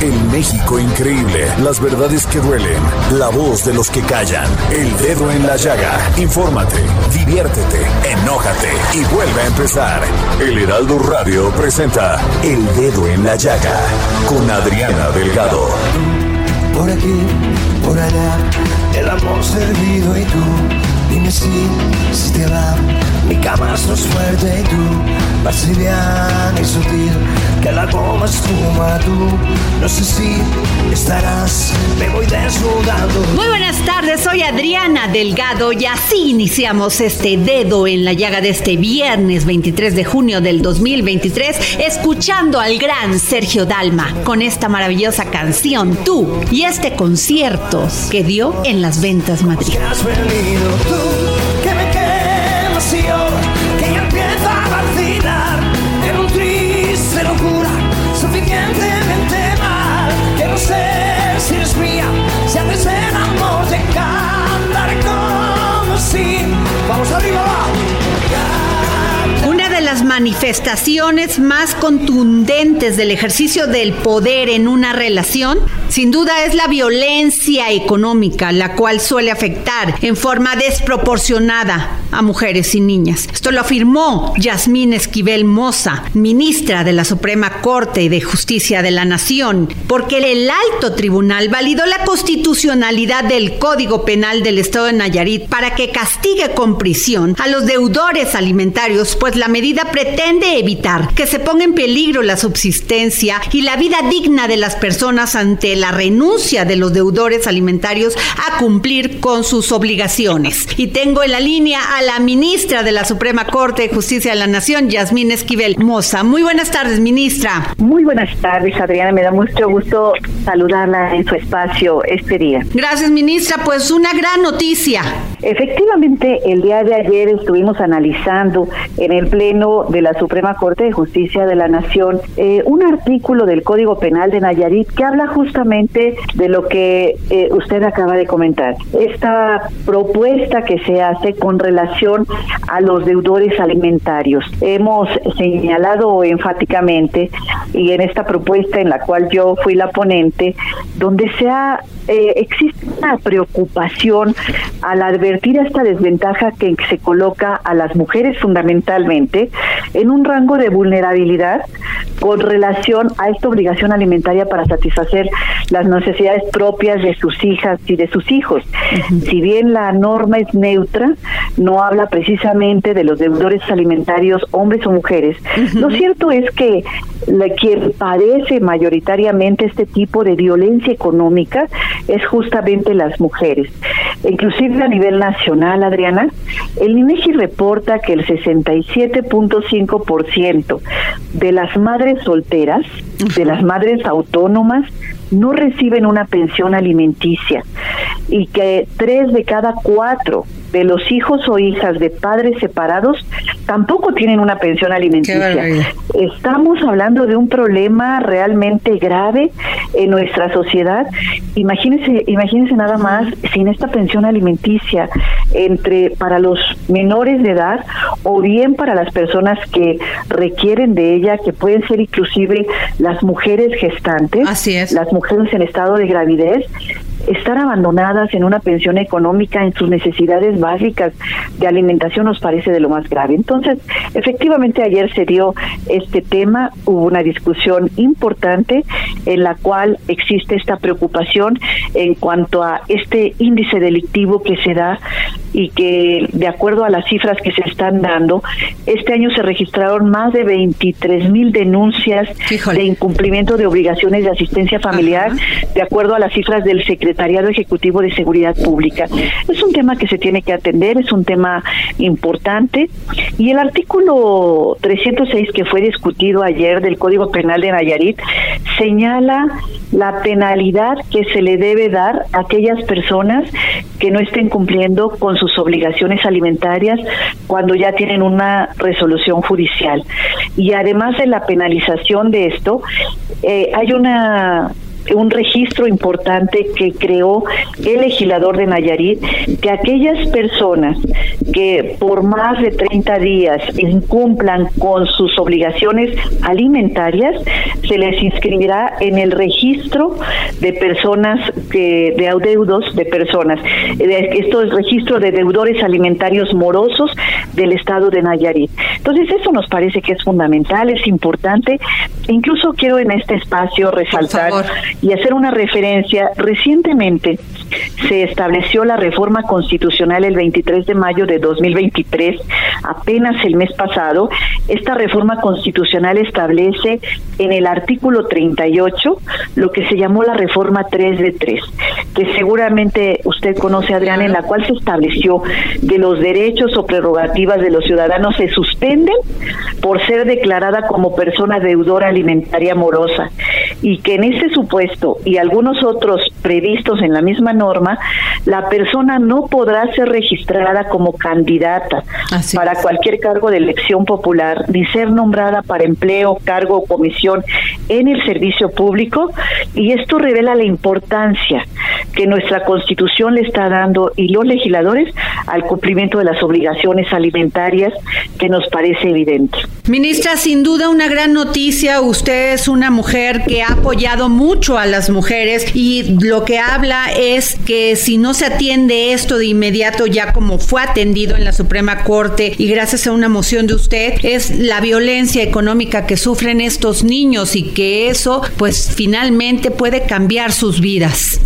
El México increíble. Las verdades que duelen. La voz de los que callan. El dedo en la llaga. Infórmate, diviértete, enójate y vuelve a empezar. El Heraldo Radio presenta El Dedo en la Llaga con Adriana Delgado. Por aquí, por allá, el amor servido y tú. Dime si, si te va, mi cama es más fuerte y tú. Más liviana y sutil, que la goma espuma tú. No sé si estarás, me voy desnudando. Muy buenas tardes, soy Adriana Delgado y así iniciamos este dedo en la llaga de este viernes 23 de junio del 2023, escuchando al gran Sergio Dalma con esta maravillosa canción Tú y este concierto que dio en las ventas Madrid. Que me quemas y yo, que ya empieza a vacilar en un triste locura, suficientemente mal, que no sé si eres mía, manifestaciones más contundentes del ejercicio del poder en una relación, sin duda es la violencia económica, la cual suele afectar en forma desproporcionada a mujeres y niñas. Esto lo afirmó Yasmín Esquivel Moza, ministra de la Suprema Corte de Justicia de la Nación, porque el alto tribunal validó la constitucionalidad del Código Penal del Estado de Nayarit para que castigue con prisión a los deudores alimentarios, pues la medida pretende evitar que se ponga en peligro la subsistencia y la vida digna de las personas ante la renuncia de los deudores alimentarios a cumplir con sus obligaciones. Y tengo en la línea a la ministra de la Suprema Corte de Justicia de la Nación, Yasmín Esquivel Moza. Muy buenas tardes, ministra. Muy buenas tardes, Adriana. Me da mucho gusto saludarla en su espacio este día. Gracias, ministra. Pues una gran noticia. Efectivamente, el día de ayer estuvimos analizando en el Pleno de la Suprema Corte de Justicia de la Nación eh, un artículo del Código Penal de Nayarit que habla justamente de lo que eh, usted acaba de comentar. Esta propuesta que se hace con relación a los deudores alimentarios. Hemos señalado enfáticamente y en esta propuesta en la cual yo fui la ponente, donde se ha, eh, existe una preocupación al advertir esta desventaja que se coloca a las mujeres fundamentalmente en un rango de vulnerabilidad con relación a esta obligación alimentaria para satisfacer las necesidades propias de sus hijas y de sus hijos. Si bien la norma es neutra, no habla precisamente de los deudores alimentarios, hombres o mujeres. Lo cierto es que la, quien padece mayoritariamente este tipo de violencia económica es justamente las mujeres. Inclusive a nivel nacional, Adriana, el INEGI reporta que el 67.5% de las madres solteras, de las madres autónomas, no reciben una pensión alimenticia y que tres de cada cuatro de los hijos o hijas de padres separados tampoco tienen una pensión alimenticia. Estamos hablando de un problema realmente grave en nuestra sociedad. Imagínense, imagínense nada más sin esta pensión alimenticia entre para los menores de edad o bien para las personas que requieren de ella, que pueden ser inclusive las mujeres gestantes, Así es. las mujeres en estado de gravidez, estar abandonadas en una pensión económica en sus necesidades básicas de alimentación nos parece de lo más grave. Entonces, efectivamente ayer se dio este tema, hubo una discusión importante en la cual existe esta preocupación en cuanto a este índice delictivo que se da y que de acuerdo a las cifras que se están dando, este año se registraron más de 23 mil denuncias de incumplimiento de obligaciones de asistencia familiar, de acuerdo a las cifras del Secretariado Ejecutivo de Seguridad Pública. Es un tema que se tiene que atender, es un tema importante. Y el artículo 306 que fue discutido ayer del Código Penal de Nayarit señala la penalidad que se le debe dar a aquellas personas que no estén cumpliendo con sus obligaciones alimentarias cuando ya tienen una resolución judicial. Y además de la penalización de esto, eh, hay una un registro importante que creó el legislador de Nayarit, que aquellas personas que por más de 30 días incumplan con sus obligaciones alimentarias, se les inscribirá en el registro de personas que de adeudos de personas. Esto es registro de deudores alimentarios morosos del estado de Nayarit. Entonces eso nos parece que es fundamental, es importante. Incluso quiero en este espacio resaltar y hacer una referencia. Recientemente se estableció la reforma constitucional el 23 de mayo de 2023, apenas el mes pasado. Esta reforma constitucional establece en el artículo 38 lo que se llamó la reforma 3 de 3, que seguramente usted conoce, Adrián, en la cual se estableció que los derechos o prerrogativas de los ciudadanos se suspenden por ser declarada como persona deudora alimentaria morosa y que en ese supuesto y algunos otros previstos en la misma norma, la persona no podrá ser registrada como candidata para cualquier cargo de elección popular, ni ser nombrada para empleo, cargo o comisión en el servicio público, y esto revela la importancia que nuestra Constitución le está dando y los legisladores al cumplimiento de las obligaciones alimentarias que nos parece evidente. Ministra, sin duda una gran noticia. Usted es una mujer que ha apoyado mucho a las mujeres y lo que habla es que si no se atiende esto de inmediato, ya como fue atendido en la Suprema Corte y gracias a una moción de usted, es la violencia económica que sufren estos niños y que eso pues finalmente puede cambiar sus vidas.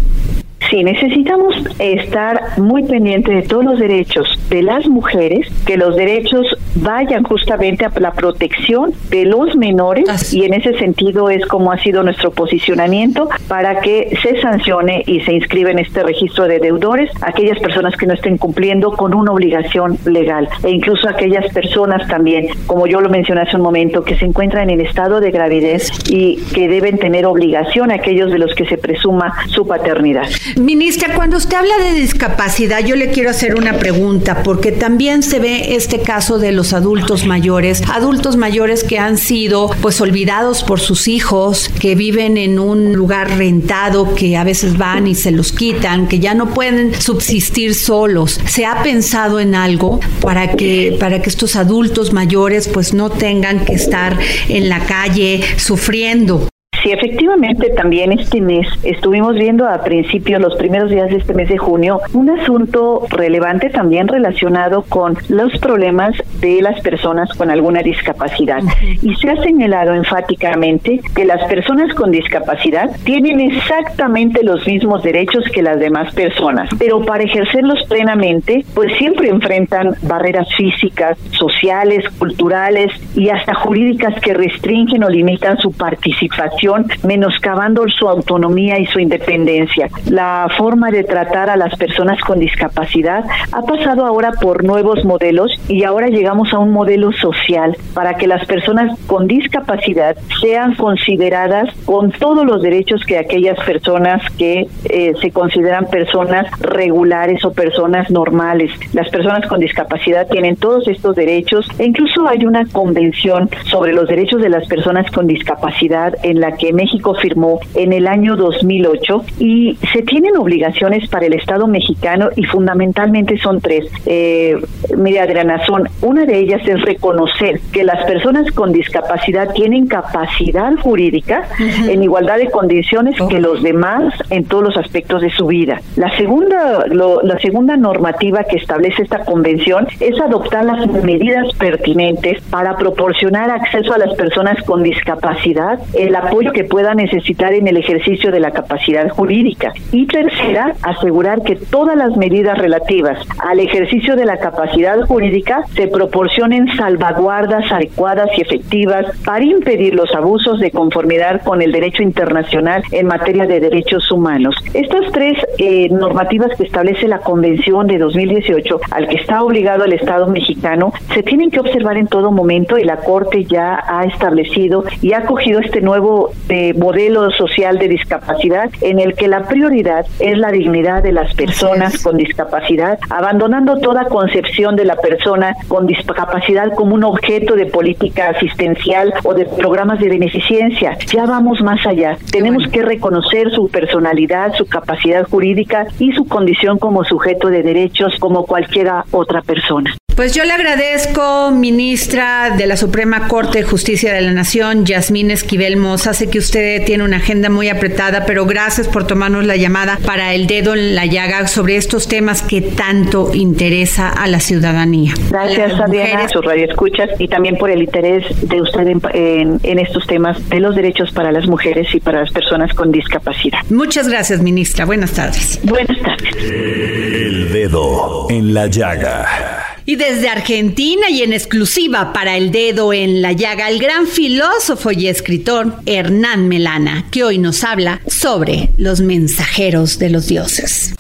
Sí, necesitamos estar muy pendientes de todos los derechos de las mujeres, que los derechos vayan justamente a la protección de los menores y en ese sentido es como ha sido nuestro posicionamiento para que se sancione y se inscriba en este registro de deudores aquellas personas que no estén cumpliendo con una obligación legal e incluso aquellas personas también, como yo lo mencioné hace un momento, que se encuentran en estado de gravidez y que deben tener obligación aquellos de los que se presuma su paternidad. Ministra, cuando usted habla de discapacidad, yo le quiero hacer una pregunta, porque también se ve este caso de los adultos mayores, adultos mayores que han sido pues olvidados por sus hijos, que viven en un lugar rentado, que a veces van y se los quitan, que ya no pueden subsistir solos. ¿Se ha pensado en algo para que para que estos adultos mayores pues no tengan que estar en la calle sufriendo? Sí, efectivamente, también este mes estuvimos viendo a principios, los primeros días de este mes de junio, un asunto relevante también relacionado con los problemas de las personas con alguna discapacidad. Y se ha señalado enfáticamente que las personas con discapacidad tienen exactamente los mismos derechos que las demás personas, pero para ejercerlos plenamente, pues siempre enfrentan barreras físicas, sociales, culturales y hasta jurídicas que restringen o limitan su participación menoscabando su autonomía y su independencia. La forma de tratar a las personas con discapacidad ha pasado ahora por nuevos modelos y ahora llegamos a un modelo social para que las personas con discapacidad sean consideradas con todos los derechos que aquellas personas que eh, se consideran personas regulares o personas normales. Las personas con discapacidad tienen todos estos derechos e incluso hay una convención sobre los derechos de las personas con discapacidad en la que México firmó en el año 2008 y se tienen obligaciones para el Estado mexicano y fundamentalmente son tres. Eh, mira, Adriana, son, una de ellas es reconocer que las personas con discapacidad tienen capacidad jurídica en igualdad de condiciones que los demás en todos los aspectos de su vida. La segunda, la segunda normativa que establece esta convención es adoptar las medidas pertinentes para proporcionar acceso a las personas con discapacidad, el apoyo que pueda necesitar en el ejercicio de la capacidad jurídica. Y tercera, asegurar que todas las medidas relativas al ejercicio de la capacidad jurídica se proporcionen salvaguardas adecuadas y efectivas para impedir los abusos de conformidad con el derecho internacional en materia de derechos humanos. Estas tres eh, normativas que establece la Convención de 2018, al que está obligado el Estado mexicano, se tienen que observar en todo momento y la Corte ya ha establecido y ha cogido este nuevo eh, modelo social de discapacidad en el que la prioridad es la dignidad de las personas con discapacidad, abandonando toda concepción de la persona con discapacidad como un objeto de política asistencial o de programas de beneficencia. Ya vamos más allá. Tenemos que reconocer su personalidad, su capacidad jurídica y su condición como sujeto de derechos como cualquiera otra persona. Pues yo le agradezco, ministra de la Suprema Corte de Justicia de la Nación, Yasmín Esquivel Moza. Sé que usted tiene una agenda muy apretada, pero gracias por tomarnos la llamada para el dedo en la llaga sobre estos temas que tanto interesa a la ciudadanía. Gracias, Adriana, sus radioescuchas y también por el interés de usted en, en estos temas de los derechos para las mujeres y para las personas con discapacidad. Muchas gracias, ministra. Buenas tardes. Buenas tardes. El dedo en la llaga. Y desde Argentina y en exclusiva para el dedo en la llaga, el gran filósofo y escritor Hernán Melana, que hoy nos habla sobre los mensajeros de los dioses.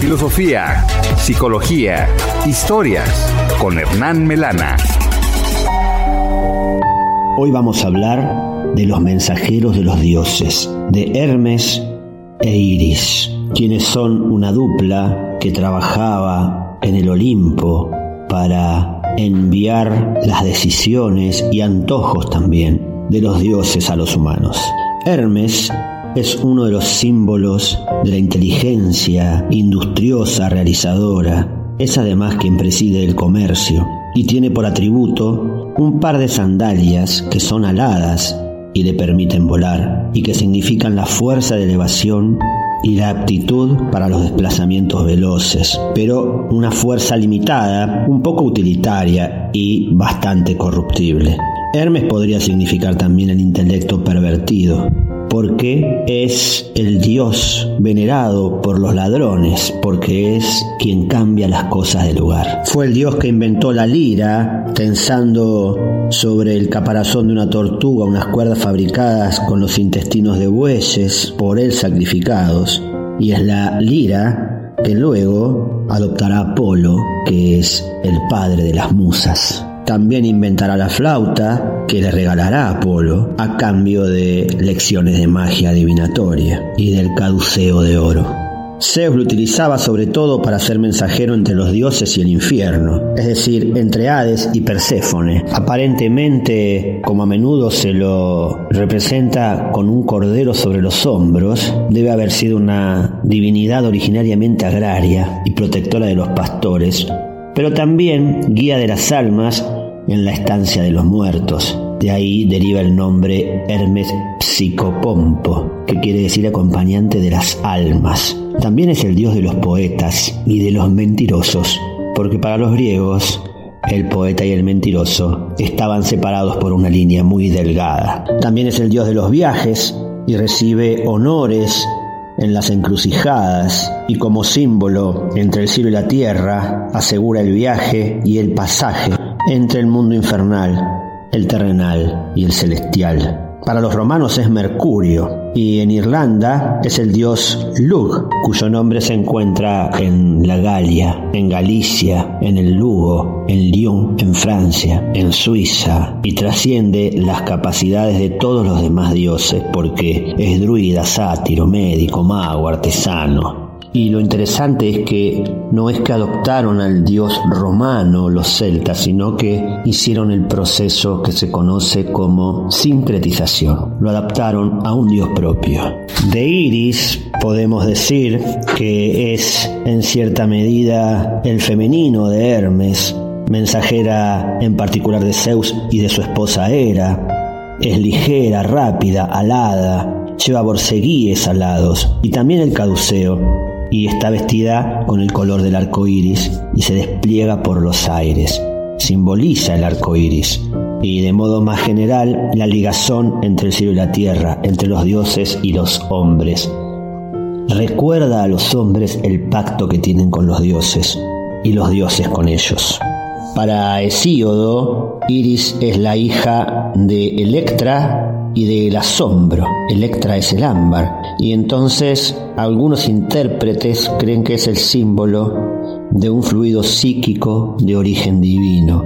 Filosofía, psicología, historias con Hernán Melana. Hoy vamos a hablar de los mensajeros de los dioses, de Hermes e Iris, quienes son una dupla trabajaba en el Olimpo para enviar las decisiones y antojos también de los dioses a los humanos. Hermes es uno de los símbolos de la inteligencia industriosa realizadora. Es además quien preside el comercio y tiene por atributo un par de sandalias que son aladas y le permiten volar y que significan la fuerza de elevación y la aptitud para los desplazamientos veloces, pero una fuerza limitada, un poco utilitaria y bastante corruptible. Hermes podría significar también el intelecto pervertido, porque es el Dios venerado por los ladrones, porque es quien cambia las cosas de lugar. Fue el Dios que inventó la lira, tensando sobre el caparazón de una tortuga unas cuerdas fabricadas con los intestinos de bueyes, por él sacrificados, y es la lira que luego adoptará Apolo, que es el padre de las musas. También inventará la flauta que le regalará Apolo a cambio de lecciones de magia adivinatoria y del caduceo de oro. Zeus lo utilizaba sobre todo para ser mensajero entre los dioses y el infierno, es decir, entre Hades y Perséfone. Aparentemente, como a menudo se lo representa con un cordero sobre los hombros, debe haber sido una divinidad originariamente agraria y protectora de los pastores, pero también guía de las almas en la estancia de los muertos. De ahí deriva el nombre Hermes Psicopompo, que quiere decir acompañante de las almas. También es el dios de los poetas y de los mentirosos, porque para los griegos el poeta y el mentiroso estaban separados por una línea muy delgada. También es el dios de los viajes y recibe honores en las encrucijadas y como símbolo entre el cielo y la tierra asegura el viaje y el pasaje entre el mundo infernal, el terrenal y el celestial. Para los romanos es Mercurio y en Irlanda es el dios Lug, cuyo nombre se encuentra en la Galia, en Galicia, en el Lugo, en Lyon, en Francia, en Suiza y trasciende las capacidades de todos los demás dioses porque es druida, sátiro, médico, mago, artesano, y lo interesante es que no es que adoptaron al dios romano los celtas, sino que hicieron el proceso que se conoce como sincretización. Lo adaptaron a un dios propio. De Iris podemos decir que es en cierta medida el femenino de Hermes, mensajera en particular de Zeus y de su esposa Hera. Es ligera, rápida, alada, lleva borceguíes alados y también el caduceo y está vestida con el color del arco iris y se despliega por los aires. Simboliza el arco iris y de modo más general la ligazón entre el cielo y la tierra, entre los dioses y los hombres. Recuerda a los hombres el pacto que tienen con los dioses y los dioses con ellos. Para Hesíodo, Iris es la hija de Electra y del asombro. Electra es el ámbar. Y entonces algunos intérpretes creen que es el símbolo de un fluido psíquico de origen divino.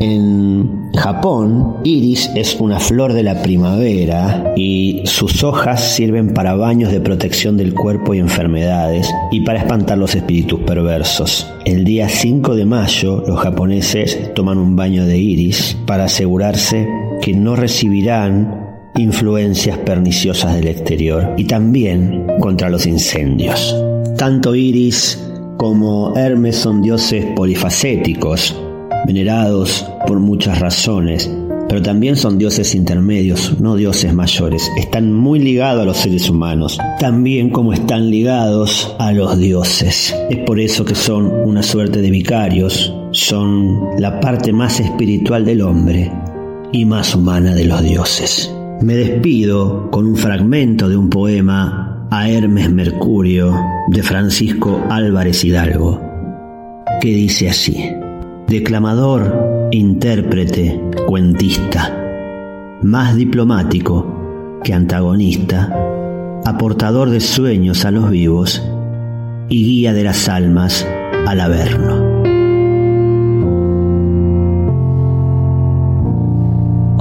En Japón, iris es una flor de la primavera y sus hojas sirven para baños de protección del cuerpo y enfermedades y para espantar los espíritus perversos. El día 5 de mayo, los japoneses toman un baño de iris para asegurarse que no recibirán influencias perniciosas del exterior y también contra los incendios. Tanto Iris como Hermes son dioses polifacéticos venerados por muchas razones, pero también son dioses intermedios, no dioses mayores. Están muy ligados a los seres humanos, también como están ligados a los dioses. Es por eso que son una suerte de vicarios, son la parte más espiritual del hombre y más humana de los dioses. Me despido con un fragmento de un poema a Hermes Mercurio de Francisco Álvarez Hidalgo, que dice así declamador, intérprete, cuentista, más diplomático que antagonista, aportador de sueños a los vivos y guía de las almas al averno.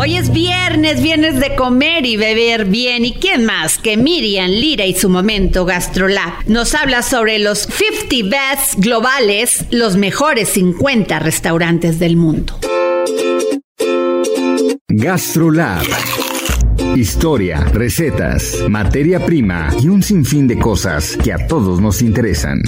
Hoy es viernes, viernes de comer y beber bien. ¿Y quién más que Miriam Lira y su momento GastroLab? Nos habla sobre los 50 best globales, los mejores 50 restaurantes del mundo. GastroLab. Historia, recetas, materia prima y un sinfín de cosas que a todos nos interesan.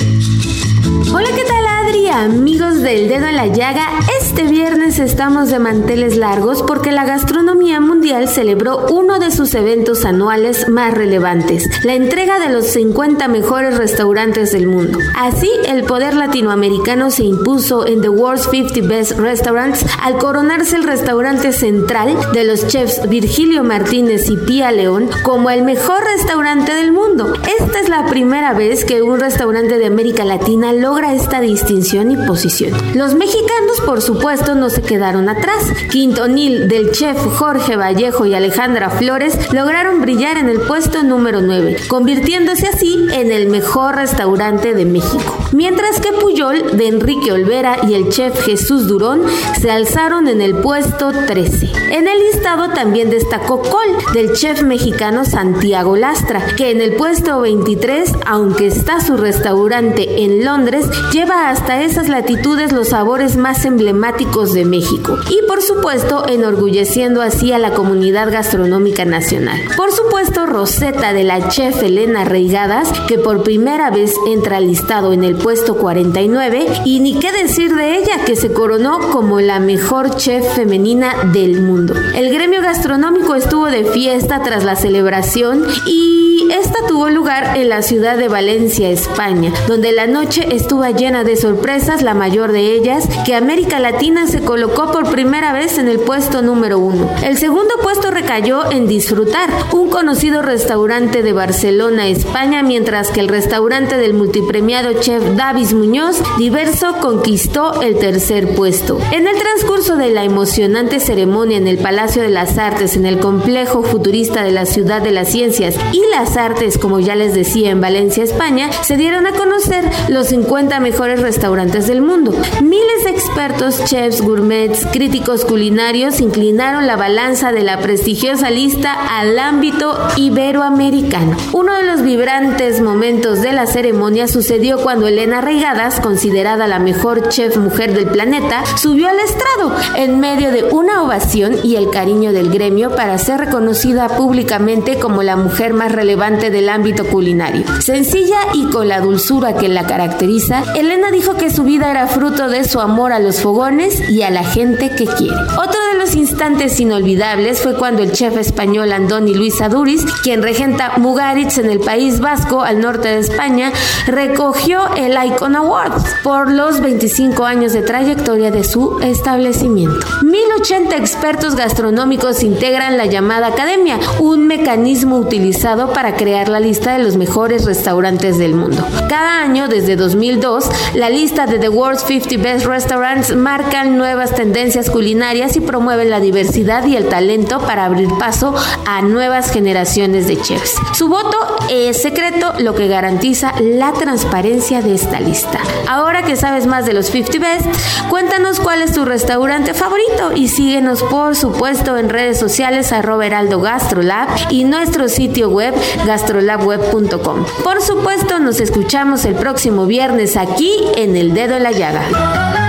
Hola, ¿qué tal? Amigos del dedo en la llaga, este viernes estamos de manteles largos porque la gastronomía mundial celebró uno de sus eventos anuales más relevantes, la entrega de los 50 mejores restaurantes del mundo. Así, el poder latinoamericano se impuso en The World's 50 Best Restaurants al coronarse el restaurante central de los chefs Virgilio Martínez y Pía León como el mejor restaurante del mundo. Esta es la primera vez que un restaurante de América Latina logra esta distinción y posición. Los mexicanos, por supuesto, no se quedaron atrás. Quintonil del chef Jorge Vallejo y Alejandra Flores lograron brillar en el puesto número 9, convirtiéndose así en el mejor restaurante de México. Mientras que Puyol de Enrique Olvera y el chef Jesús Durón se alzaron en el puesto 13. En el listado también destacó Col del chef mexicano Santiago Lastra, que en el puesto 23, aunque está su restaurante en Londres, lleva hasta esas latitudes los sabores más emblemáticos de México y por supuesto enorgulleciendo así a la comunidad gastronómica nacional. Por supuesto Rosetta de la chef Elena Reigadas que por primera vez entra listado en el puesto 49 y ni qué decir de ella que se coronó como la mejor chef femenina del mundo. El gremio gastronómico estuvo de fiesta tras la celebración y esta tuvo lugar en la ciudad de Valencia, España, donde la noche estuvo llena de sorpresas la mayor de ellas, que América Latina se colocó por primera vez en el puesto número uno. El segundo puesto recayó en Disfrutar, un conocido restaurante de Barcelona, España, mientras que el restaurante del multipremiado chef Davis Muñoz, Diverso, conquistó el tercer puesto. En el transcurso de la emocionante ceremonia en el Palacio de las Artes, en el complejo futurista de la Ciudad de las Ciencias y las Artes, como ya les decía, en Valencia, España, se dieron a conocer los 50 mejores restaurantes del mundo. Miles de expertos, chefs, gourmets, críticos culinarios inclinaron la balanza de la prestigiosa lista al ámbito iberoamericano. Uno de los vibrantes momentos de la ceremonia sucedió cuando Elena Reigadas, considerada la mejor chef mujer del planeta, subió al estrado en medio de una ovación y el cariño del gremio para ser reconocida públicamente como la mujer más relevante relevante del ámbito culinario. Sencilla y con la dulzura que la caracteriza, Elena dijo que su vida era fruto de su amor a los fogones y a la gente que quiere. Otro de los instantes inolvidables fue cuando el chef español Andoni Luis Aduriz, quien regenta Mugaritz en el País Vasco, al norte de España, recogió el Icon Award por los 25 años de trayectoria de su establecimiento. 1080 expertos gastronómicos integran la llamada Academia, un mecanismo utilizado para crear la lista de los mejores restaurantes del mundo. Cada año, desde 2002, la lista de The World's 50 Best Restaurants marcan nuevas tendencias culinarias y promueven la diversidad y el talento para abrir paso a nuevas generaciones de chefs. Su voto es secreto, lo que garantiza la transparencia de esta lista. Ahora que sabes más de los 50 Best, cuéntanos cuál es tu restaurante favorito y síguenos por supuesto en redes sociales arroba heraldo gastrolab y nuestro sitio web gastrolabweb.com. Por supuesto nos escuchamos el próximo viernes aquí en El Dedo en la Llaga.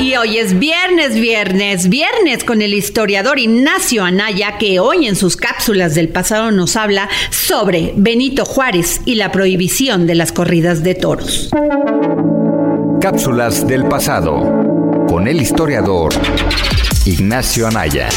Y hoy es viernes, viernes, viernes con el historiador Ignacio Anaya, que hoy en sus cápsulas del pasado nos habla sobre Benito Juárez y la prohibición de las corridas de toros. Cápsulas del pasado con el historiador Ignacio Anaya.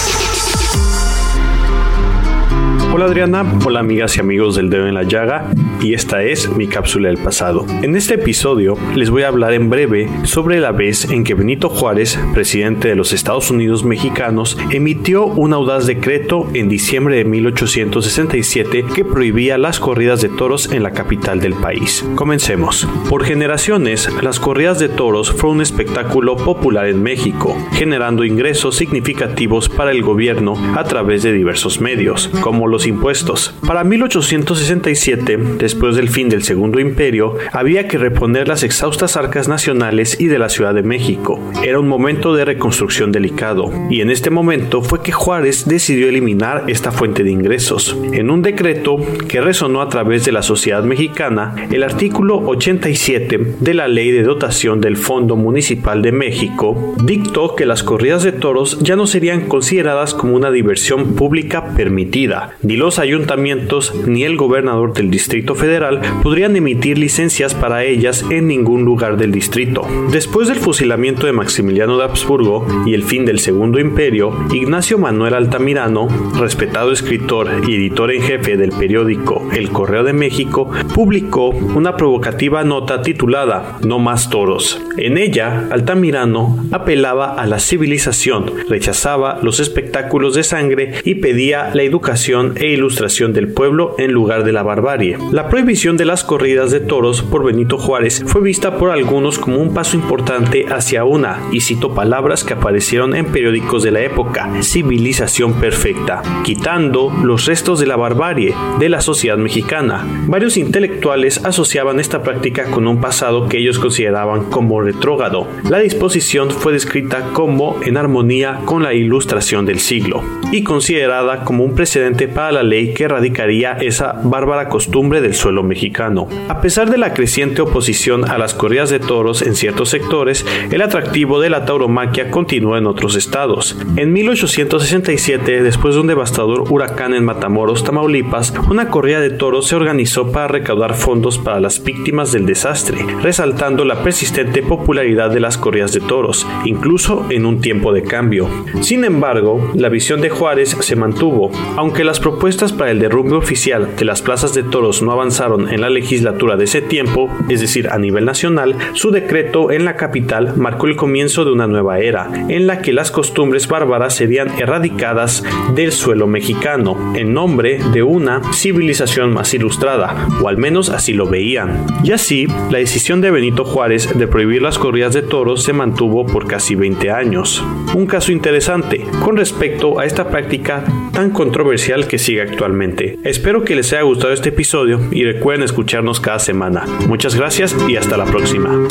Hola Adriana, hola amigas y amigos del dedo en la llaga y esta es mi cápsula del pasado. En este episodio les voy a hablar en breve sobre la vez en que Benito Juárez, presidente de los Estados Unidos mexicanos, emitió un audaz decreto en diciembre de 1867 que prohibía las corridas de toros en la capital del país. Comencemos. Por generaciones, las corridas de toros fueron un espectáculo popular en México, generando ingresos significativos para el gobierno a través de diversos medios, como los impuestos. Para 1867, después del fin del Segundo Imperio, había que reponer las exhaustas arcas nacionales y de la Ciudad de México. Era un momento de reconstrucción delicado, y en este momento fue que Juárez decidió eliminar esta fuente de ingresos. En un decreto que resonó a través de la sociedad mexicana, el artículo 87 de la Ley de Dotación del Fondo Municipal de México dictó que las corridas de toros ya no serían consideradas como una diversión pública permitida, los ayuntamientos ni el gobernador del Distrito Federal podrían emitir licencias para ellas en ningún lugar del distrito. Después del fusilamiento de Maximiliano de Habsburgo y el fin del Segundo Imperio, Ignacio Manuel Altamirano, respetado escritor y editor en jefe del periódico El Correo de México, publicó una provocativa nota titulada No más toros. En ella, Altamirano apelaba a la civilización, rechazaba los espectáculos de sangre y pedía la educación e ilustración del pueblo en lugar de la barbarie. La prohibición de las corridas de toros por Benito Juárez fue vista por algunos como un paso importante hacia una, y cito palabras que aparecieron en periódicos de la época, civilización perfecta, quitando los restos de la barbarie de la sociedad mexicana. Varios intelectuales asociaban esta práctica con un pasado que ellos consideraban como retrógrado. La disposición fue descrita como en armonía con la ilustración del siglo y considerada como un precedente para la ley que erradicaría esa bárbara costumbre del suelo mexicano. A pesar de la creciente oposición a las corridas de toros en ciertos sectores, el atractivo de la tauromaquia continuó en otros estados. En 1867, después de un devastador huracán en Matamoros, Tamaulipas, una corrida de toros se organizó para recaudar fondos para las víctimas del desastre, resaltando la persistente popularidad de las corridas de toros, incluso en un tiempo de cambio. Sin embargo, la visión de Juárez se mantuvo, aunque las propuestas para el derrumbe oficial de las plazas de toros no avanzaron en la legislatura de ese tiempo, es decir, a nivel nacional, su decreto en la capital marcó el comienzo de una nueva era, en la que las costumbres bárbaras serían erradicadas del suelo mexicano, en nombre de una civilización más ilustrada, o al menos así lo veían. Y así, la decisión de Benito Juárez de prohibir las corridas de toros se mantuvo por casi 20 años. Un caso interesante con respecto a esta práctica tan controversial que sigue actualmente. Espero que les haya gustado este episodio y recuerden escucharnos cada semana. Muchas gracias y hasta la próxima. No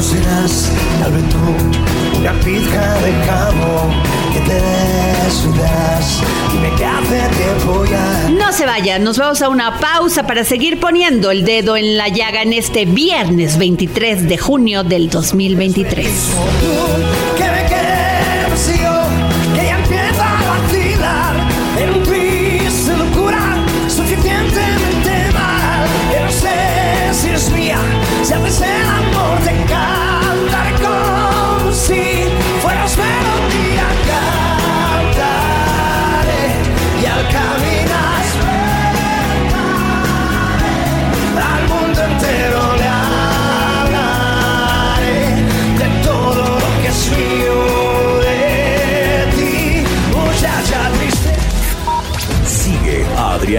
serás tal vez tú una pizca de cabo que te desnudas. Dime qué hace tiempo ya. No se vayan, nos vamos a una pausa para seguir poniendo el dedo en la llaga en este viernes 23 de junio del 2023.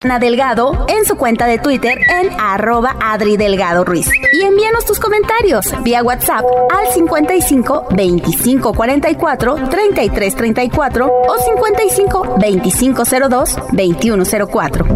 Ana Delgado en su cuenta de Twitter en arroba Adri Delgado Ruiz. Y envíanos tus comentarios vía WhatsApp al 55 25 44 33 34 o 55 25 02 21 04.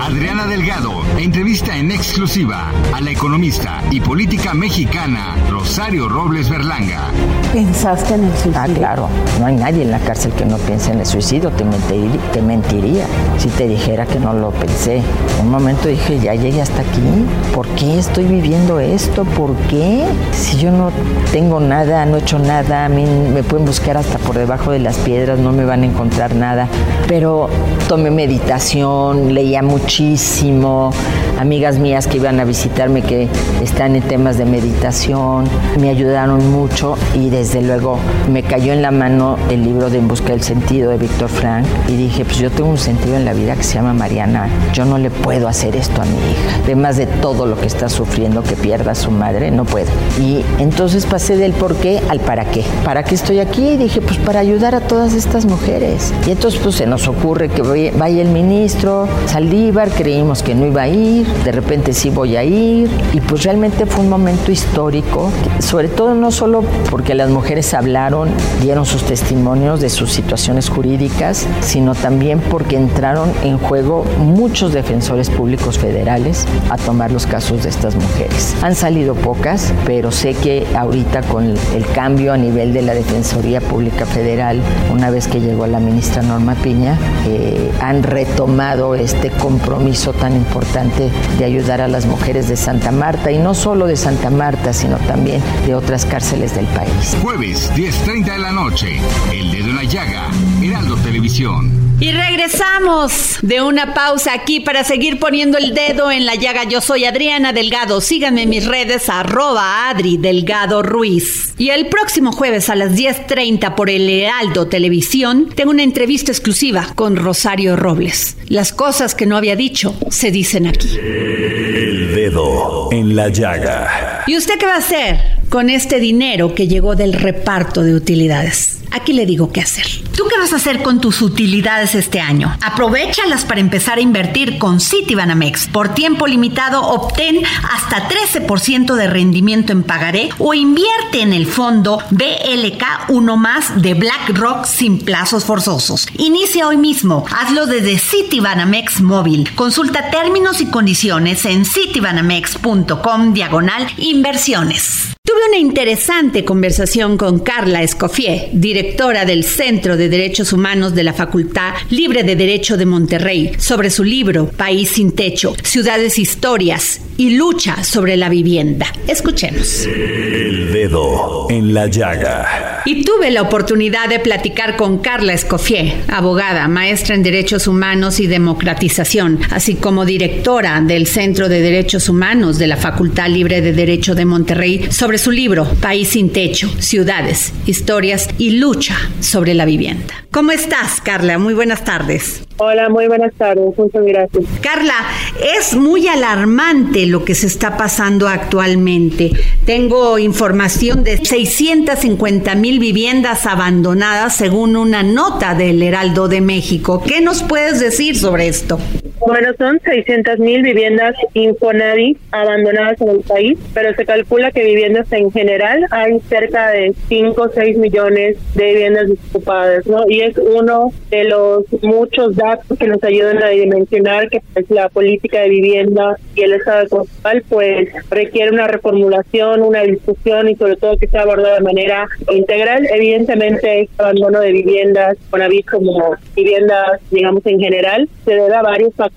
Adriana Delgado entrevista en exclusiva a la economista y política mexicana Rosario Robles Berlanga. ¿Pensaste en el suicidio? Ah, claro. No hay nadie en la cárcel que no piense en el suicidio. Te mentiría, te mentiría si te dijera que no lo pensé. Un momento dije, ya llegué hasta aquí. ¿Por qué estoy viviendo esto? ¿Por qué? Si yo no tengo nada, no he hecho nada, a mí me pueden buscar hasta por debajo de las piedras, no me van a encontrar nada. Pero tomé meditación, leía muchísimo. Amigas mías que iban a visitarme que están en temas de meditación, me ayudaron mucho y desde luego me cayó en la mano el libro de En Busca del Sentido de Víctor Frank y dije, pues yo tengo un sentido en la vida que se llama Mariana, yo no le puedo hacer esto a mi hija, además de todo lo que está sufriendo, que pierda a su madre, no puedo. Y entonces pasé del por qué al para qué. ¿Para qué estoy aquí? Y dije, pues para ayudar a todas estas mujeres. Y entonces pues se nos ocurre que vaya el ministro Saldívar, creímos que no iba a ir, de repente sí voy a ir y pues realmente fue un momento histórico, sobre todo no solo porque las mujeres hablaron, dieron sus testimonios de sus situaciones jurídicas, sino también porque entraron en juego muchos defensores públicos federales a tomar los casos de estas mujeres. Han salido pocas, pero sé que ahorita con el cambio a nivel de la Defensoría Pública Federal, una vez que llegó la ministra Norma Piña, eh, han retomado este compromiso tan importante de ayudar a las mujeres de Santa Marta y no solo de Santa Marta, sino también de otras cárceles del país. Jueves, 10.30 de la noche. El dedo en la llaga. Heraldo Televisión. Y regresamos de una pausa aquí para seguir poniendo el dedo en la llaga. Yo soy Adriana Delgado. Síganme en mis redes arroba Adri Delgado Ruiz. Y el próximo jueves a las 10.30 por el Heraldo Televisión tengo una entrevista exclusiva con Rosario Robles. Las cosas que no había dicho se dicen aquí. El dedo en la llaga. ¿Y usted qué va a hacer con este dinero que llegó del reparto de utilidades? Aquí le digo qué hacer. ¿Tú qué vas a hacer con tus utilidades este año? Aprovechalas para empezar a invertir con Citibanamex. Por tiempo limitado, obtén hasta 13% de rendimiento en pagaré o invierte en el fondo BLK 1 más de BlackRock sin plazos forzosos. Inicia hoy mismo. Hazlo desde Citibanamex móvil. Consulta términos y condiciones en citibanamex.com diagonal inversiones. Tuve una interesante conversación con Carla Escoffier, directora del Centro de Derechos Humanos de la Facultad Libre de Derecho de Monterrey, sobre su libro País sin Techo, Ciudades Historias y Lucha sobre la Vivienda. Escuchemos. El dedo en la llaga. Y tuve la oportunidad de platicar con Carla Escoffier, abogada, maestra en Derechos Humanos y Democratización, así como directora del Centro de Derechos Humanos de la Facultad Libre de Derecho de Monterrey, sobre su libro País sin Techo, Ciudades, Historias y Lucha sobre la Vivienda. ¿Cómo estás, Carla? Muy buenas tardes. Hola, muy buenas tardes. Muchas gracias. Carla, es muy alarmante lo que se está pasando actualmente. Tengo información de 650 mil viviendas abandonadas según una nota del Heraldo de México. ¿Qué nos puedes decir sobre esto? Bueno, son 600 mil viviendas Infonavit abandonadas en el país, pero se calcula que viviendas en general hay cerca de 5 o 6 millones de viviendas desocupadas, ¿no? Y es uno de los muchos datos que nos ayudan a dimensionar que pues, la política de vivienda y el estado actual pues requiere una reformulación, una discusión y sobre todo que sea abordada de manera integral. Evidentemente, este abandono de viviendas, aviso como viviendas, digamos, en general, se debe a varios factores,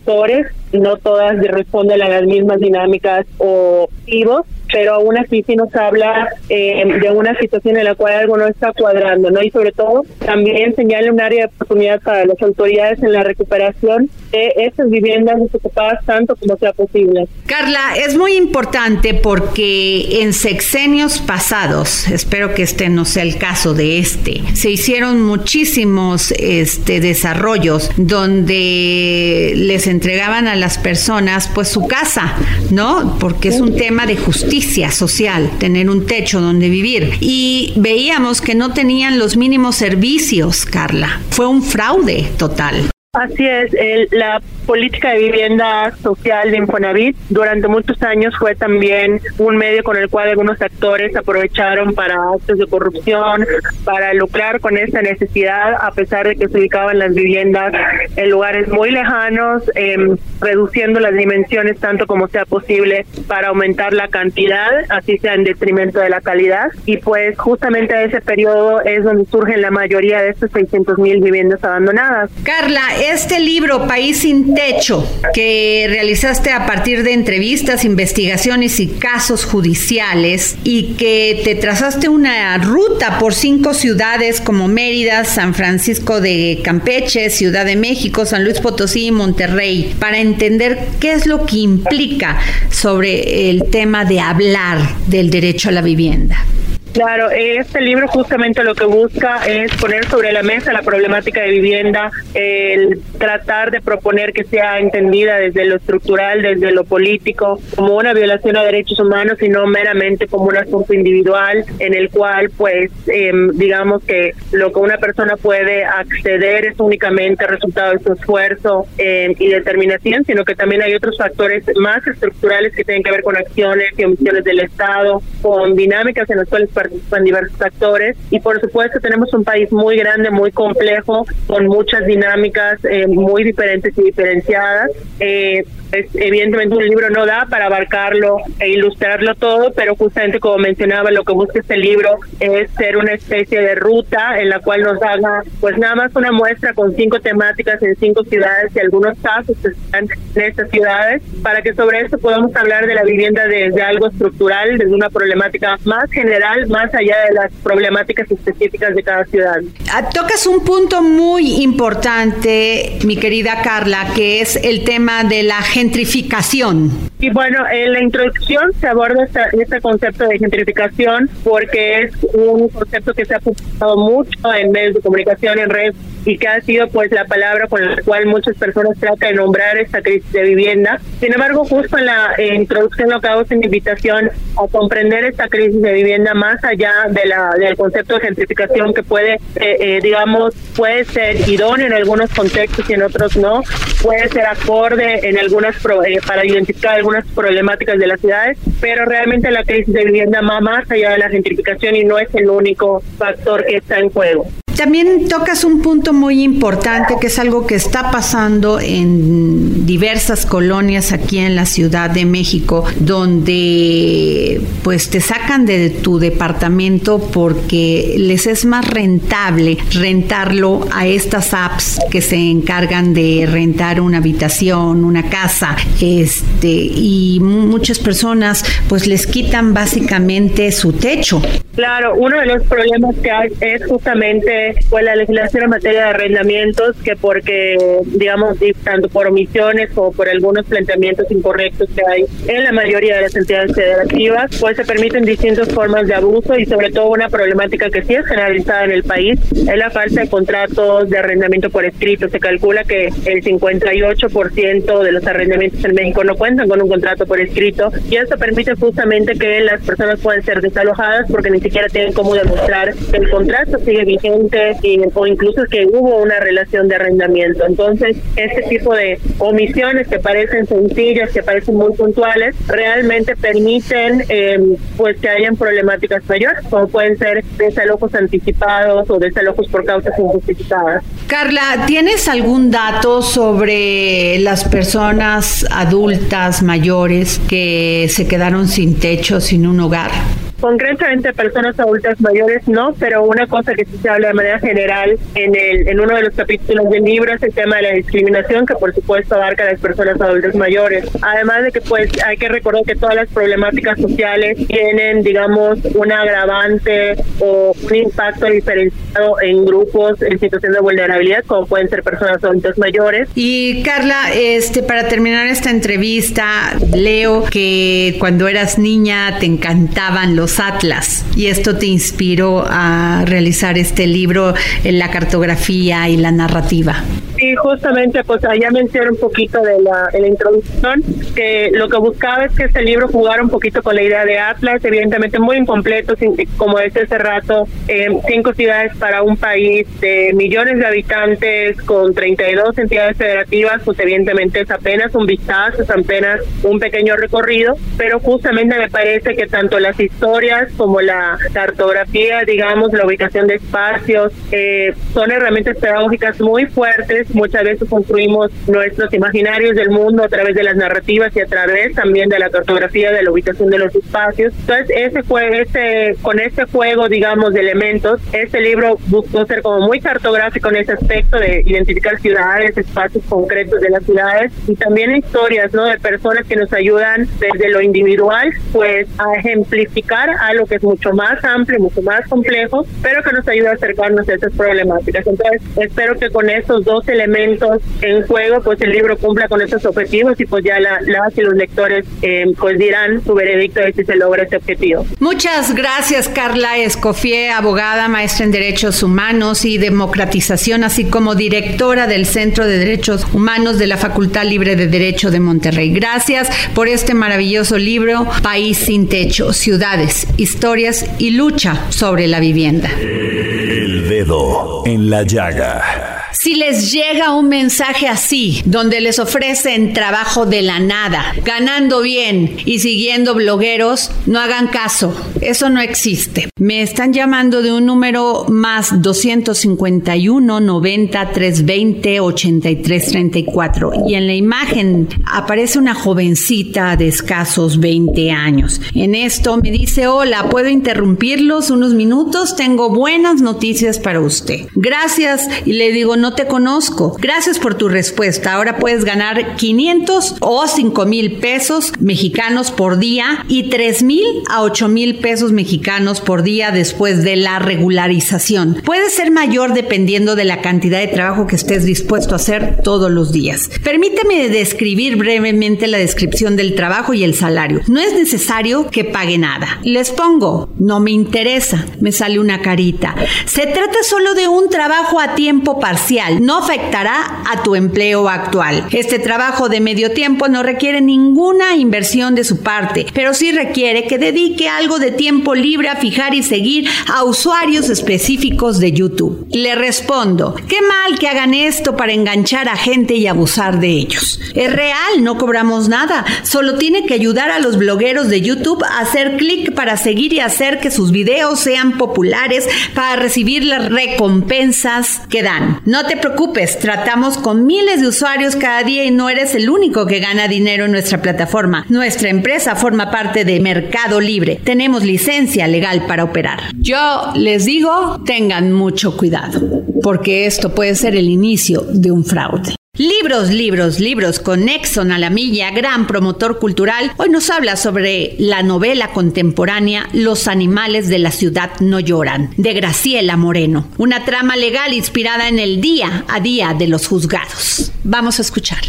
no todas responden a las mismas dinámicas o activos, pero aún así sí nos habla eh, de una situación en la cual algo no está cuadrando, ¿no? Y sobre todo también señala un área de oportunidad para las autoridades en la recuperación de esas viviendas desocupadas tanto como sea posible. Carla, es muy importante porque en sexenios pasados, espero que este no sea el caso de este, se hicieron muchísimos este, desarrollos donde les entregaban a las personas pues su casa, ¿no? Porque es un tema de justicia social, tener un techo donde vivir. Y veíamos que no tenían los mínimos servicios, Carla. Fue un fraude total. Así es, el, la política de vivienda social de Infonavit durante muchos años fue también un medio con el cual algunos actores aprovecharon para actos de corrupción, para lucrar con esta necesidad, a pesar de que se ubicaban las viviendas en lugares muy lejanos, em, reduciendo las dimensiones tanto como sea posible para aumentar la cantidad, así sea en detrimento de la calidad. Y pues justamente ese periodo es donde surgen la mayoría de estos 600 mil viviendas abandonadas. Carla, este libro, País sin Techo, que realizaste a partir de entrevistas, investigaciones y casos judiciales y que te trazaste una ruta por cinco ciudades como Mérida, San Francisco de Campeche, Ciudad de México, San Luis Potosí y Monterrey, para entender qué es lo que implica sobre el tema de hablar del derecho a la vivienda. Claro, este libro justamente lo que busca es poner sobre la mesa la problemática de vivienda, el tratar de proponer que sea entendida desde lo estructural, desde lo político, como una violación a derechos humanos y no meramente como un asunto individual en el cual, pues, em, digamos que lo que una persona puede acceder es únicamente resultado de su esfuerzo em, y determinación, sino que también hay otros factores más estructurales que tienen que ver con acciones y omisiones del Estado, con dinámicas en las cuales participan diversos actores y por supuesto tenemos un país muy grande, muy complejo, con muchas dinámicas eh, muy diferentes y diferenciadas. Eh, evidentemente un libro no da para abarcarlo e ilustrarlo todo, pero justamente como mencionaba, lo que busca este libro es ser una especie de ruta en la cual nos haga pues nada más una muestra con cinco temáticas en cinco ciudades y algunos casos que están en estas ciudades, para que sobre esto podamos hablar de la vivienda desde algo estructural, desde una problemática más general, más allá de las problemáticas específicas de cada ciudad. Ah, tocas un punto muy importante, mi querida Carla, que es el tema de la gentrificación. Y bueno, en la introducción se aborda este concepto de gentrificación porque es un concepto que se ha publicado mucho en medios de comunicación, en redes, y que ha sido pues la palabra con la cual muchas personas tratan de nombrar esta crisis de vivienda. Sin embargo, justo en la introducción lo que hago es una invitación a comprender esta crisis de vivienda más allá de la del concepto de gentrificación que puede, eh, eh, digamos, puede ser idóneo en algunos contextos y en otros no, puede ser acorde en algunos eh, para identificar algunas problemáticas de las ciudades, pero realmente la crisis de vivienda va más allá de la gentrificación y no es el único factor que está en juego. También tocas un punto muy importante que es algo que está pasando en diversas colonias aquí en la Ciudad de México, donde pues te sacan de tu departamento porque les es más rentable rentarlo a estas apps que se encargan de rentar una habitación, una casa, este y muchas personas pues les quitan básicamente su techo. Claro, uno de los problemas que hay es justamente fue la legislación en materia de arrendamientos, que porque, digamos, tanto por omisiones o por algunos planteamientos incorrectos que hay en la mayoría de las entidades federativas, pues se permiten distintas formas de abuso y sobre todo una problemática que sí es generalizada en el país, es la falta de contratos de arrendamiento por escrito. Se calcula que el 58% de los arrendamientos en México no cuentan con un contrato por escrito y esto permite justamente que las personas puedan ser desalojadas porque ni siquiera tienen cómo demostrar que el contrato sigue vigente existe o incluso que hubo una relación de arrendamiento. Entonces, este tipo de omisiones que parecen sencillas, que parecen muy puntuales, realmente permiten eh, pues que hayan problemáticas mayores, como pueden ser desalojos anticipados o desalojos por causas injustificadas. Carla, ¿tienes algún dato sobre las personas adultas mayores que se quedaron sin techo, sin un hogar? Concretamente personas adultas mayores no, pero una cosa que sí se habla de manera general en el en uno de los capítulos del libro es el tema de la discriminación que por supuesto abarca a las personas adultas mayores. Además de que pues hay que recordar que todas las problemáticas sociales tienen digamos un agravante o un impacto diferenciado en grupos en situación de vulnerabilidad como pueden ser personas adultas mayores. Y Carla, este para terminar esta entrevista, leo que cuando eras niña te encantaban los Atlas y esto te inspiró a realizar este libro en la cartografía y la narrativa. Sí, justamente, pues allá mencioné un poquito de la, introducción, que lo que buscaba es que este libro jugara un poquito con la idea de Atlas, evidentemente muy incompleto, como decía hace rato, eh, cinco ciudades para un país de millones de habitantes con 32 entidades federativas, pues evidentemente es apenas un vistazo, es apenas un pequeño recorrido, pero justamente me parece que tanto las historias como la cartografía, digamos, la ubicación de espacios, eh, son herramientas pedagógicas muy fuertes muchas veces construimos nuestros imaginarios del mundo a través de las narrativas y a través también de la cartografía de la ubicación de los espacios. Entonces, ese fue ese con este juego, digamos, de elementos, este libro buscó ser como muy cartográfico en ese aspecto de identificar ciudades, espacios concretos de las ciudades y también historias, ¿no? De personas que nos ayudan desde lo individual, pues a ejemplificar algo que es mucho más amplio, mucho más complejo, pero que nos ayuda a acercarnos a esas problemáticas. Entonces, espero que con estos dos elementos en juego, pues el libro cumpla con esos objetivos y pues ya la, las y los lectores eh, pues dirán su veredicto de si se logra ese objetivo. Muchas gracias Carla Escofié, abogada, maestra en Derechos Humanos y Democratización, así como directora del Centro de Derechos Humanos de la Facultad Libre de Derecho de Monterrey. Gracias por este maravilloso libro, País sin Techo, Ciudades, Historias y Lucha sobre la Vivienda. El dedo en la llaga. Si les llega un mensaje así, donde les ofrecen trabajo de la nada, ganando bien y siguiendo blogueros, no hagan caso. Eso no existe. Me están llamando de un número más 251 90 320 83 34 y en la imagen aparece una jovencita de escasos 20 años. En esto me dice, hola, ¿puedo interrumpirlos unos minutos? Tengo buenas noticias para usted. Gracias y le digo, no te conozco. Gracias por tu respuesta. Ahora puedes ganar 500 o 5 mil pesos mexicanos por día y 3 mil a 8 mil pesos mexicanos por día después de la regularización. Puede ser mayor dependiendo de la cantidad de trabajo que estés dispuesto a hacer todos los días. Permíteme describir brevemente la descripción del trabajo y el salario. No es necesario que pague nada. Les pongo, no me interesa, me sale una carita. Se trata solo de un trabajo a tiempo parcial no afectará a tu empleo actual. Este trabajo de medio tiempo no requiere ninguna inversión de su parte, pero sí requiere que dedique algo de tiempo libre a fijar y seguir a usuarios específicos de YouTube. Le respondo, qué mal que hagan esto para enganchar a gente y abusar de ellos. Es real, no cobramos nada, solo tiene que ayudar a los blogueros de YouTube a hacer clic para seguir y hacer que sus videos sean populares para recibir las recompensas que dan. Te preocupes, tratamos con miles de usuarios cada día y no eres el único que gana dinero en nuestra plataforma. Nuestra empresa forma parte de Mercado Libre. Tenemos licencia legal para operar. Yo les digo, tengan mucho cuidado, porque esto puede ser el inicio de un fraude. Libros, libros, libros con Exxon a la milla, gran promotor cultural, hoy nos habla sobre la novela contemporánea Los animales de la ciudad no lloran, de Graciela Moreno, una trama legal inspirada en el día a día de los juzgados. Vamos a escuchar.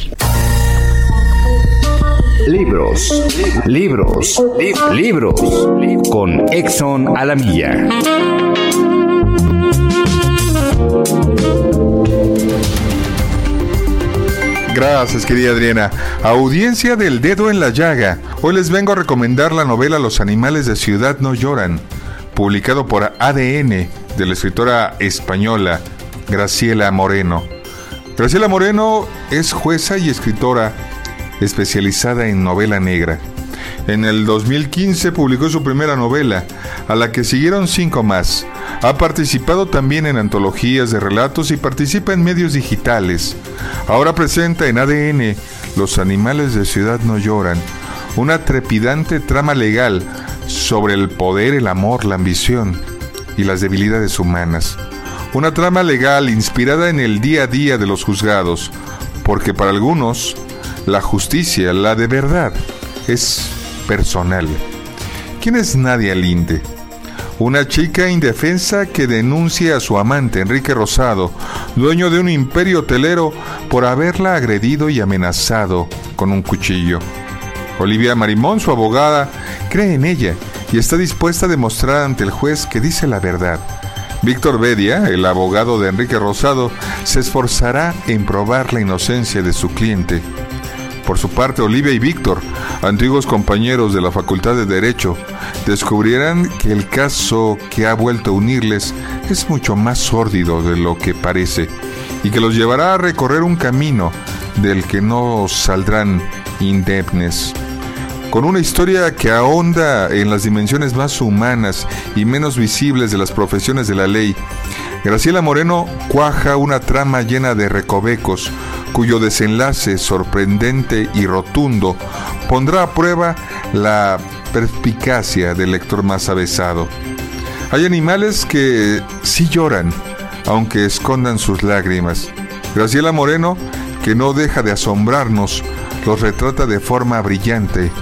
Libros, libros, libros, con Exxon a la milla. Gracias, querida Adriana. Audiencia del dedo en la llaga. Hoy les vengo a recomendar la novela Los animales de ciudad no lloran, publicado por ADN, de la escritora española Graciela Moreno. Graciela Moreno es jueza y escritora especializada en novela negra. En el 2015 publicó su primera novela, a la que siguieron cinco más. Ha participado también en antologías de relatos y participa en medios digitales. Ahora presenta en ADN Los animales de ciudad no lloran, una trepidante trama legal sobre el poder, el amor, la ambición y las debilidades humanas. Una trama legal inspirada en el día a día de los juzgados, porque para algunos la justicia, la de verdad, es personal. ¿Quién es Nadia Linde? Una chica indefensa que denuncia a su amante Enrique Rosado, dueño de un imperio hotelero, por haberla agredido y amenazado con un cuchillo. Olivia Marimón, su abogada, cree en ella y está dispuesta a demostrar ante el juez que dice la verdad. Víctor Bedia, el abogado de Enrique Rosado, se esforzará en probar la inocencia de su cliente. Por su parte, Olivia y Víctor, antiguos compañeros de la Facultad de Derecho, descubrirán que el caso que ha vuelto a unirles es mucho más sórdido de lo que parece y que los llevará a recorrer un camino del que no saldrán indemnes. Con una historia que ahonda en las dimensiones más humanas y menos visibles de las profesiones de la ley, Graciela Moreno cuaja una trama llena de recovecos, cuyo desenlace sorprendente y rotundo pondrá a prueba la perspicacia del lector más avesado. Hay animales que sí lloran, aunque escondan sus lágrimas. Graciela Moreno, que no deja de asombrarnos, los retrata de forma brillante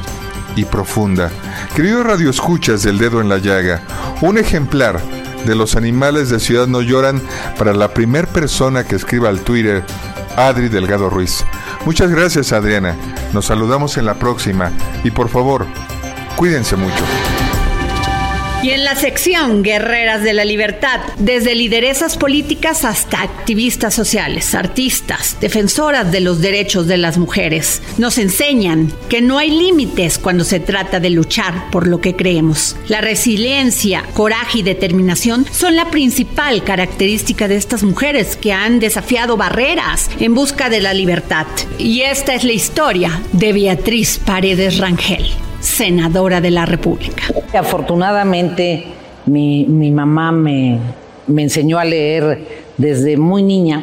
y profunda. Queridos radioescuchas del dedo en la llaga, un ejemplar de los animales de Ciudad No Lloran para la primer persona que escriba al Twitter, Adri Delgado Ruiz. Muchas gracias Adriana, nos saludamos en la próxima y por favor, cuídense mucho. Y en la sección Guerreras de la Libertad, desde lideresas políticas hasta activistas sociales, artistas, defensoras de los derechos de las mujeres, nos enseñan que no hay límites cuando se trata de luchar por lo que creemos. La resiliencia, coraje y determinación son la principal característica de estas mujeres que han desafiado barreras en busca de la libertad. Y esta es la historia de Beatriz Paredes Rangel senadora de la República. Afortunadamente, mi, mamá me, enseñó a leer desde muy niña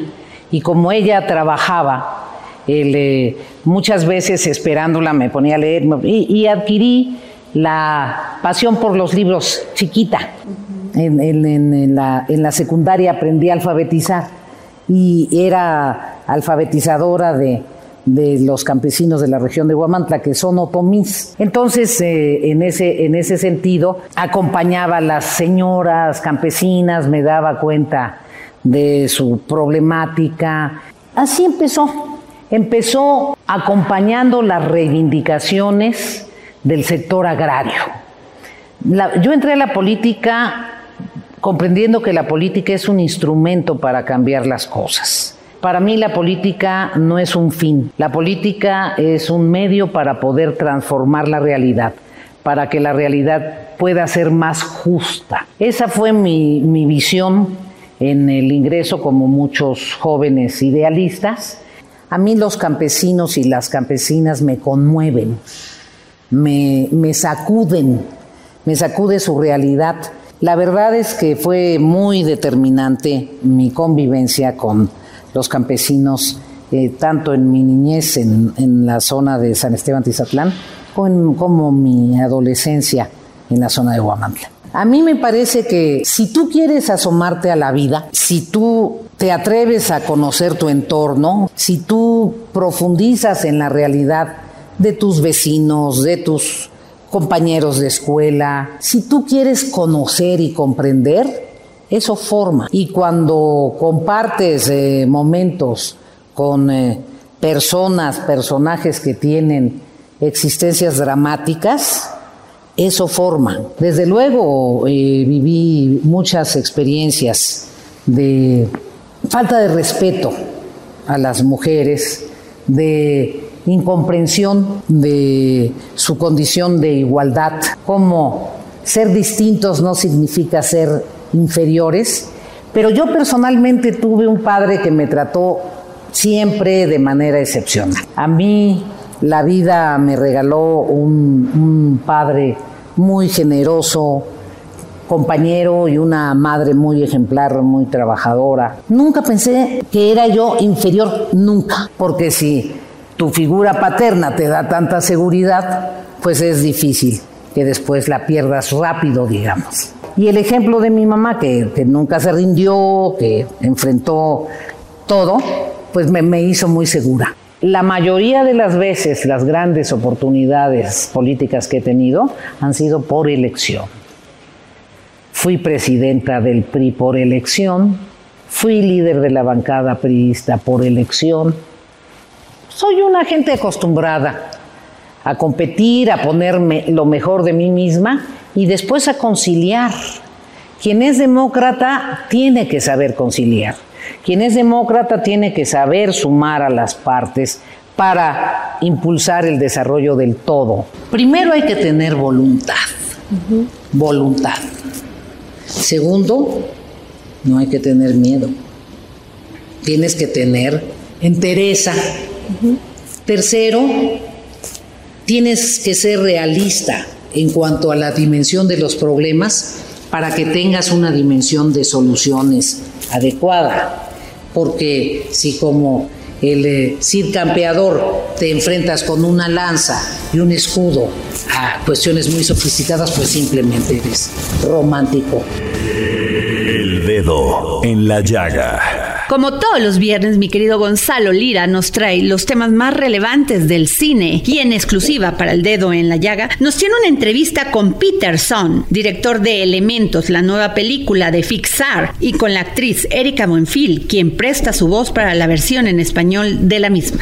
y como ella trabajaba, eh, muchas veces esperándola me ponía a leer y, adquirí la pasión por los libros chiquita. en, la, en la secundaria aprendí a alfabetizar y era alfabetizadora de, de los campesinos de la región de Huamantla, que son otomís. Entonces, eh, en, ese, en ese sentido, acompañaba a las señoras campesinas, me daba cuenta de su problemática. Así empezó. Empezó acompañando las reivindicaciones del sector agrario. yo entré a la política comprendiendo que la política es un instrumento para cambiar las cosas. Para mí la política no es un fin, la política es un medio para poder transformar la realidad, para que la realidad pueda ser más justa. Esa fue mi, visión en el ingreso como muchos jóvenes idealistas. A mí los campesinos y las campesinas me conmueven, me, me sacuden, me sacude su realidad. La verdad es que fue muy determinante mi convivencia con los campesinos, eh, tanto en mi niñez en, la zona de San Esteban Tizatlán, como, como mi adolescencia en la zona de Huamantla. A mí me parece que si tú quieres asomarte a la vida, si tú te atreves a conocer tu entorno, si tú profundizas en la realidad de tus vecinos, de tus compañeros de escuela, si tú quieres conocer y comprender, eso forma. Y cuando compartes eh, momentos con eh, personas, personajes que tienen existencias dramáticas, eso forma. Desde luego eh, viví muchas experiencias de falta de respeto a las mujeres, de incomprensión de su condición de igualdad, como ser distintos no significa ser inferiores, pero yo personalmente tuve un padre que me trató siempre de manera excepcional. A mí la vida me regaló un, padre muy generoso, compañero y una madre muy ejemplar, muy trabajadora. Nunca pensé que era yo inferior, nunca, porque si tu figura paterna te da tanta seguridad, pues es difícil que después la pierdas rápido, digamos. Y el ejemplo de mi mamá, que, nunca se rindió, que enfrentó todo, pues me, me hizo muy segura. La mayoría de las veces las grandes oportunidades políticas que he tenido han sido por elección. Fui presidenta del PRI por elección, fui líder de la bancada priista por elección. Soy una gente acostumbrada a competir, a ponerme lo mejor de mí misma y después a conciliar. Quien es demócrata tiene que saber conciliar. Quien es demócrata tiene que saber sumar a las partes para impulsar el desarrollo del todo. Primero hay que tener voluntad. Voluntad. Segundo, no hay que tener miedo. Tienes que tener entereza. Tercero, tienes que ser realista en cuanto a la dimensión de los problemas para que tengas una dimensión de soluciones adecuada. Porque si como el eh, Cid Campeador te enfrentas con una lanza y un escudo a cuestiones muy sofisticadas, pues simplemente eres romántico. El dedo en la llaga. Como todos los viernes, mi querido Gonzalo Lira nos trae los temas más relevantes del cine y en exclusiva para el dedo en la llaga nos tiene una entrevista con Peter Son, director de Elementos, la nueva película de Fixar, y con la actriz Erika Buenfil, quien presta su voz para la versión en español de la misma.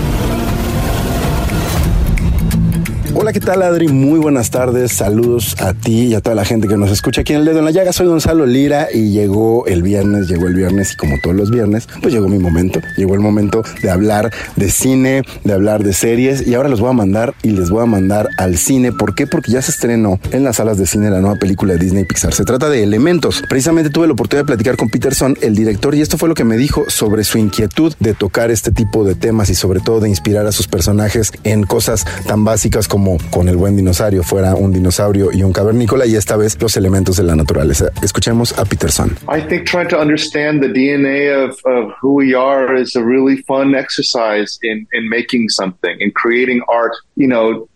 Hola, ¿qué tal Adri? Muy buenas tardes. Saludos a ti y a toda la gente que nos escucha aquí en El Dedo en la Llaga. Soy Gonzalo Lira y llegó el viernes, llegó el viernes y como todos los viernes, pues llegó mi momento. Llegó el momento de hablar de cine, de hablar de series y ahora los voy a mandar y les voy a mandar al cine. ¿Por qué? Porque ya se estrenó en las salas de cine la nueva película de Disney Pixar. Se trata de Elementos. Precisamente tuve la oportunidad de platicar con Peterson, el director, y esto fue lo que me dijo sobre su inquietud de tocar este tipo de temas y sobre todo de inspirar a sus personajes en cosas tan básicas como con el buen dinosaurio fuera un dinosaurio y un cavernícola y esta vez los elementos de la naturaleza. Escuchemos a Peterson. I think trying to understand the DNA of, of who we are is a really fun exercise in, in making something and creating art. You know,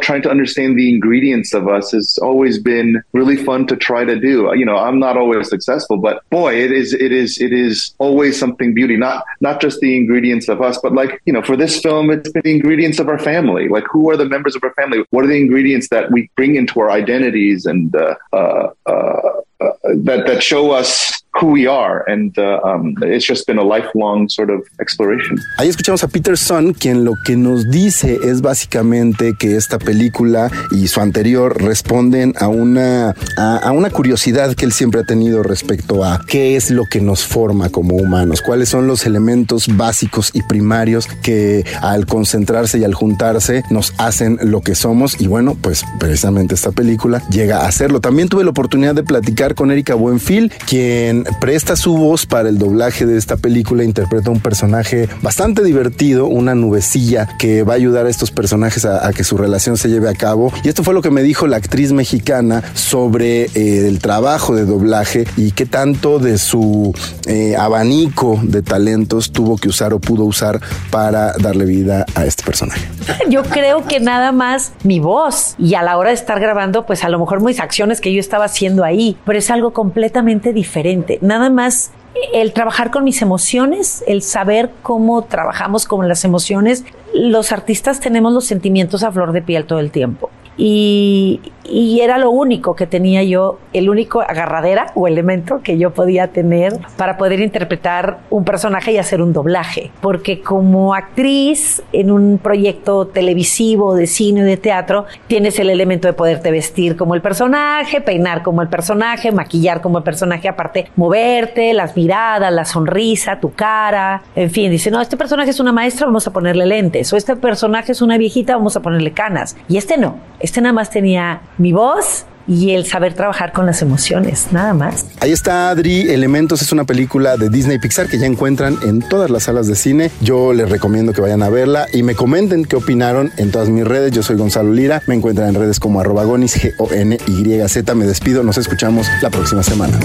trying to understand the ingredients of us has always been really fun to try to do. You know, I'm not always successful, but boy, it is it is it is always something beauty. Not not just the ingredients of us, but like you know, for this film, it's been the ingredients of our family. Like who are the members of of our family? What are the ingredients that we bring into our identities and uh, uh, uh, uh that that show us who we are, and uh, um, it's just been a lifelong sort of exploration. Ahí escuchamos a Peter Son, quien lo que nos dice es básicamente que esta película y su anterior responden a una a, a una curiosidad que él siempre ha tenido respecto a qué es lo que nos forma como humanos, cuáles son los elementos básicos y primarios que al concentrarse y al juntarse nos hacen lo que somos y bueno, pues precisamente esta película llega a hacerlo. También tuve la oportunidad de platicar con Erika Buenfil, quien presta su voz para el doblaje de esta película, interpreta un personaje bastante divertido, una nubecilla que va a ayudar a estos personajes a, que su relación se lleve a cabo. Y esto fue lo que me dijo la actriz mexicana sobre eh, el trabajo de doblaje y qué tanto de su eh, abanico de talentos tuvo que usar o pudo usar para darle vida a este personaje. Yo creo que nada más mi voz y a la hora de estar grabando, pues a lo mejor mis acciones que yo estaba haciendo ahí, pero es algo completamente diferente nada más el trabajar con mis emociones, el saber cómo trabajamos con las emociones. Los artistas tenemos los sentimientos a flor de piel todo el tiempo y, era lo único que tenía yo, el único agarradera o elemento que yo podía tener para poder interpretar un personaje y hacer un doblaje. Porque como actriz en un proyecto televisivo, de cine, de teatro, tienes el elemento de poderte vestir como el personaje, peinar como el personaje, maquillar como el personaje, aparte moverte, las miradas, la sonrisa, tu cara, en fin, dice, no, este personaje es una maestra, vamos a ponerle lentes, o este personaje es una viejita, vamos a ponerle canas. Y este no, este nada más tenía mi voz y el saber trabajar con las emociones, nada más. Ahí está Adri, Elementos es una película de Disney Pixar que ya encuentran en todas las salas de cine. Yo les recomiendo que vayan a verla y me comenten qué opinaron en todas mis redes. Yo soy Gonzalo Lira, me encuentran en redes como arroba gonis, G-O-N-Y-Z. Me despido, nos escuchamos la próxima semana.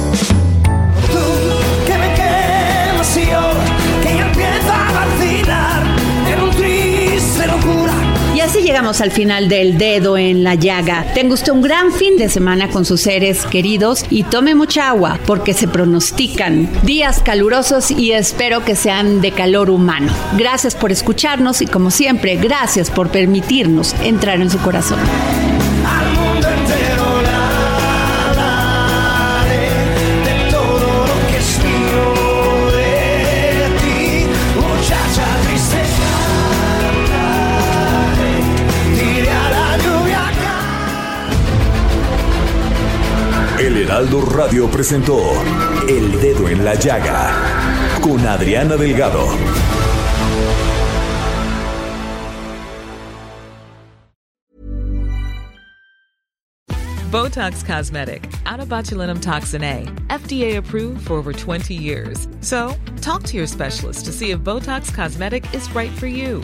Al final del dedo en la llaga. Tenga usted un gran fin de semana con sus seres queridos y tome mucha agua porque se pronostican días calurosos y espero que sean de calor humano. Gracias por escucharnos y como siempre, gracias por permitirnos entrar en su corazón. Heraldo Radio presentó El Dedo en la Llaga con Adriana Delgado. Botox Cosmetic, out of botulinum toxin A, FDA approved for over 20 years. So, talk to your specialist to see if Botox Cosmetic is right for you.